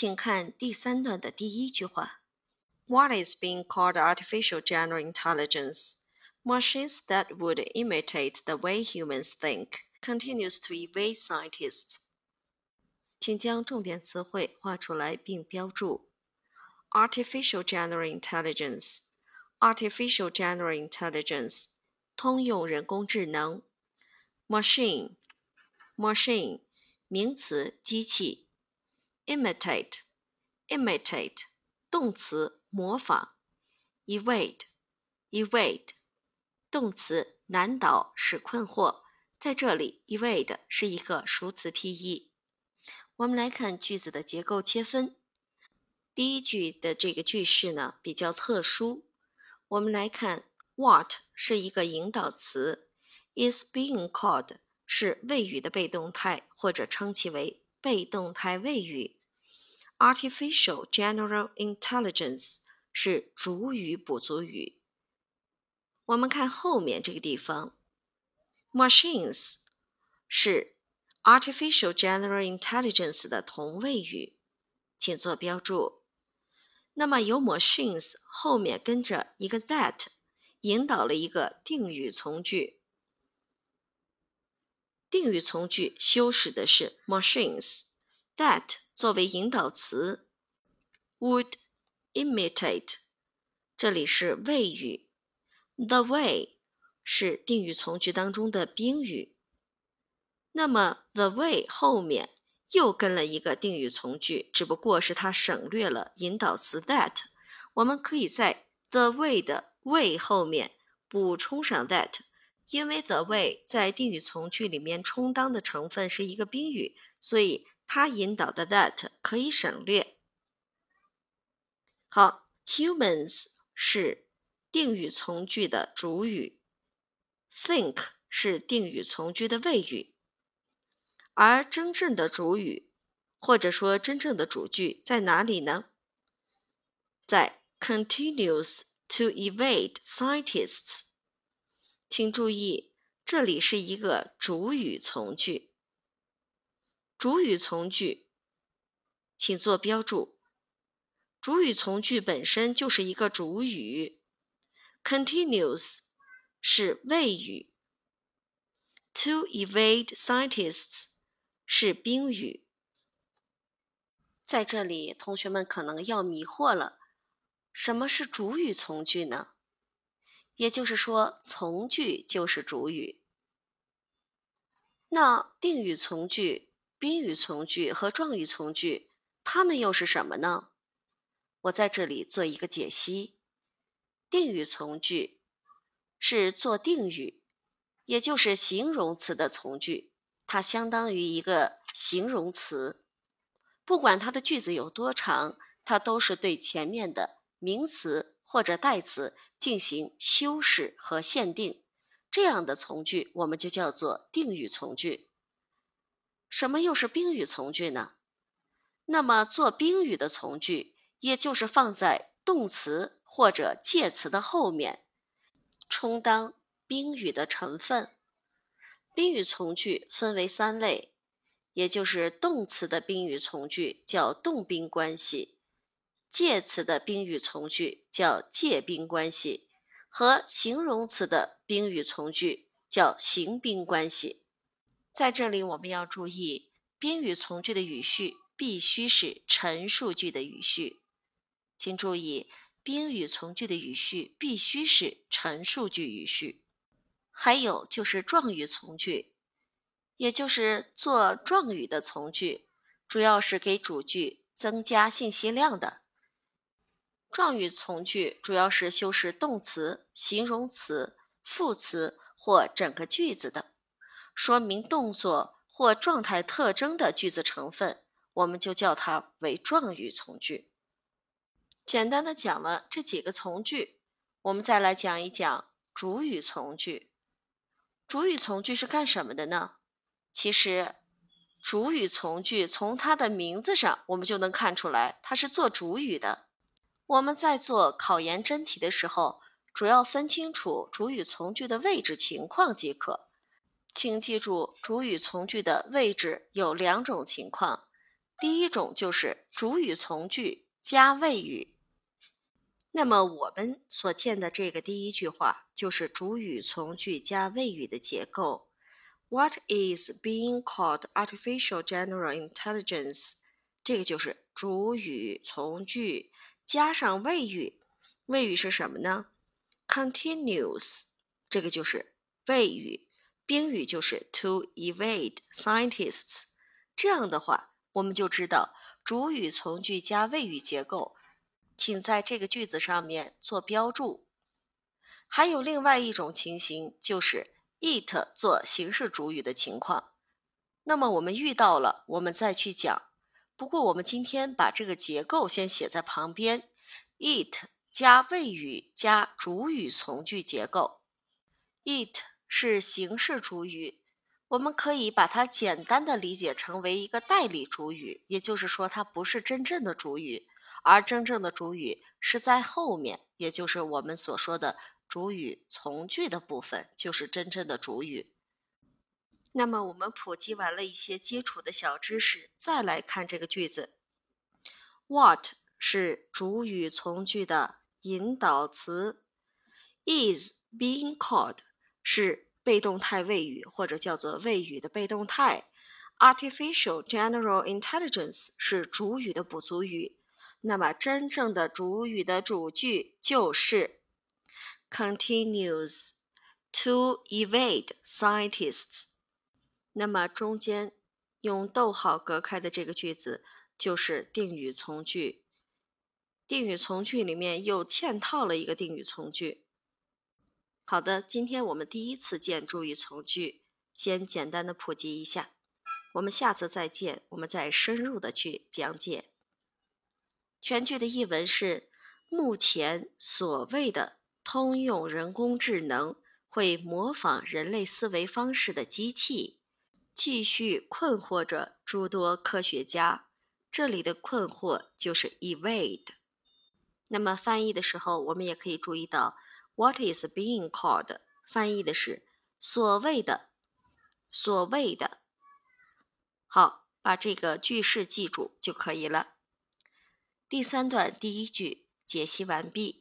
请看第三段的第一句话：What is being called artificial general intelligence? Machines that would imitate the way humans think continues to evade scientists. 请将重点词汇画出来并标注。Artificial general intelligence. Artificial general intelligence. 通用人工智能。Machine. Machine. 名词，机器。 Imitate, imitate 动词模仿，evade, evade 动词难倒使困惑，在这里 evade 是一个熟词 PE。我们来看句子的结构切分。第一句的这个句式呢比较特殊，我们来看 what 是一个引导词，is being called 是谓语的被动态，或者称其为被动态谓语。Artificial general intelligence 是主语补足语。我们看后面这个地方，machines 是 artificial general intelligence 的同位语，请做标注。那么有 machines 后面跟着一个 that，引导了一个定语从句。定语从句修饰的是 machines。That 作为引导词，would imitate，这里是谓语，the way 是定语从句当中的宾语。那么 the way 后面又跟了一个定语从句，只不过是它省略了引导词 that。我们可以在 the way 的 way 后面补充上 that，因为 the way 在定语从句里面充当的成分是一个宾语，所以。它引导的 that 可以省略。好，humans 是定语从句的主语，think 是定语从句的谓语，而真正的主语或者说真正的主句在哪里呢？在 continues to evade scientists。请注意，这里是一个主语从句。主语从句，请做标注。主语从句本身就是一个主语，continues 是谓语，to evade scientists 是宾语。在这里，同学们可能要迷惑了：什么是主语从句呢？也就是说，从句就是主语。那定语从句？宾语从句和状语从句，它们又是什么呢？我在这里做一个解析。定语从句是做定语，也就是形容词的从句，它相当于一个形容词。不管它的句子有多长，它都是对前面的名词或者代词进行修饰和限定。这样的从句，我们就叫做定语从句。什么又是宾语从句呢？那么做宾语的从句，也就是放在动词或者介词的后面，充当宾语的成分。宾语从句分为三类，也就是动词的宾语从句叫动宾关系，介词的宾语从句叫介宾关系，和形容词的宾语从句叫形宾关系。在这里，我们要注意，宾语从句的语序必须是陈述句的语序。请注意，宾语从句的语序必须是陈述句语序。还有就是状语从句，也就是做状语的从句，主要是给主句增加信息量的。状语从句主要是修饰动词、形容词、副词或整个句子的。说明动作或状态特征的句子成分，我们就叫它为状语从句。简单的讲了这几个从句，我们再来讲一讲主语从句。主语从句是干什么的呢？其实，主语从句从它的名字上，我们就能看出来，它是做主语的。我们在做考研真题的时候，主要分清楚主语从句的位置情况即可。请记住，主语从句的位置有两种情况第一种就是主语从句加谓语。那么我们所见的这个第一句话就是主语从句加谓语的结构。What is being called artificial general intelligence？这个就是主语从句加上谓语。谓语是什么呢？Continues，这个就是谓语。宾语就是 to evade scientists。这样的话，我们就知道主语从句加谓语结构。请在这个句子上面做标注。还有另外一种情形，就是 it 做形式主语的情况。那么我们遇到了，我们再去讲。不过我们今天把这个结构先写在旁边：it 加谓语加主语从句结构。it 是形式主语，我们可以把它简单的理解成为一个代理主语，也就是说它不是真正的主语。而真正的主语是在后面，也就是我们所说的主语从句的部分，就是真正的主语。那么我们普及完了一些基础的小知识，再来看这个句子。What 是主语从句的引导词，is being called 是被动态谓语或者叫做谓语的被动态，artificial general intelligence 是主语的补足语。那么，真正的主语的主句就是 continues to evade scientists。那么，中间用逗号隔开的这个句子就是定语从句。定语从句里面又嵌套了一个定语从句。好的，今天我们第一次见主语从句，先简单的普及一下。我们下次再见，我们再深入的去讲解。全句的译文是：目前所谓的通用人工智能会模仿人类思维方式的机器，继续困惑着诸多科学家。这里的困惑就是 evade。那么翻译的时候，我们也可以注意到，what is being called 翻译的是所谓的，所谓的。好，把这个句式记住就可以了。第三段第一句解析完毕。